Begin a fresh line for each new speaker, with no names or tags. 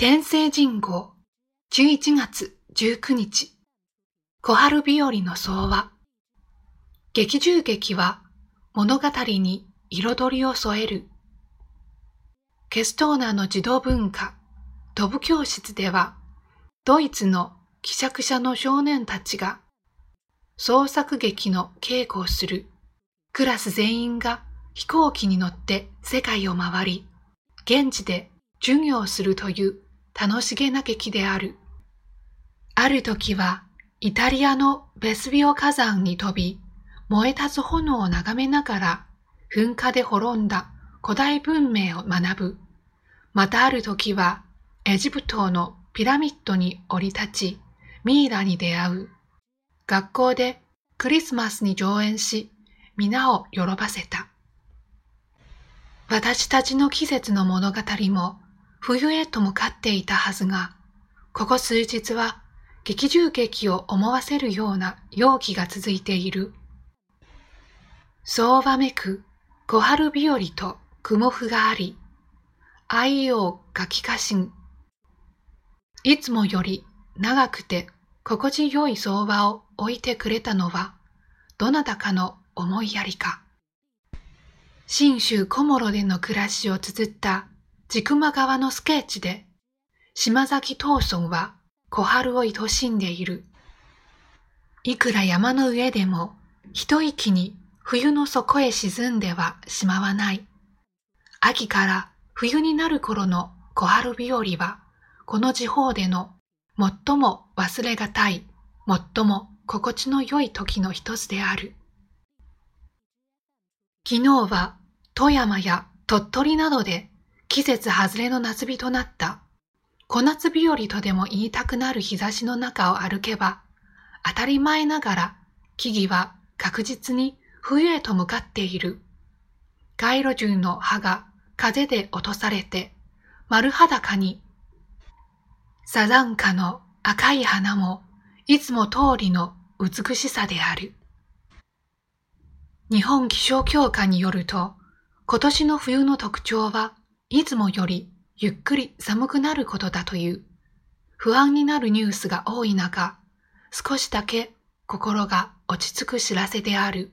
天聖人号。11月19日。小春日和の相和。劇中劇は物語に彩りを添える。ケストーナの児童文化。ドブ教室ではドイツの希釈者の少年たちが創作劇の稽古をする。クラス全員が飛行機に乗って世界を回り現地で授業をするという楽しげな劇である。ある時はイタリアのベスビオ火山に飛び、燃え立つ炎を眺めながら噴火で滅んだ古代文明を学ぶ。またある時はエジプトのピラミッドに降り立ち、ミイラに出会う。学校でクリスマスに上演し、皆を喜ばせた。私たちの季節の物語も冬へと向かっていたはずが、ここ数日は劇中劇を思わせるような容器が続いている。そうわめく小春日和と雲譜があり、愛を書きかしん。いつもより長くて心地よい相場を置いてくれたのは、どなたかの思いやりか。信州小諸での暮らしを綴った千曲川のスケッチで、島崎藤村は小春を愛しんでいる。いくら山の上でも一息に冬の底へ沈んではしまわない。秋から冬になる頃の小春日和は、この地方での最も忘れがたい、最も心地の良い時の一つである。昨日は富山や鳥取などで季節外れの夏日となった。小夏日和とでも言いたくなる日差しの中を歩けば、当たり前ながら木々は確実に冬へと向かっている。街路樹の葉が風で落とされて丸裸に、サザンカの赤い花もいつも通りの美しさである。日本気象協会によると、今年の冬の特徴はいつもよりゆっくり寒くなることだという。不安になるニュースが多い中、少しだけ心が落ち着く知らせである。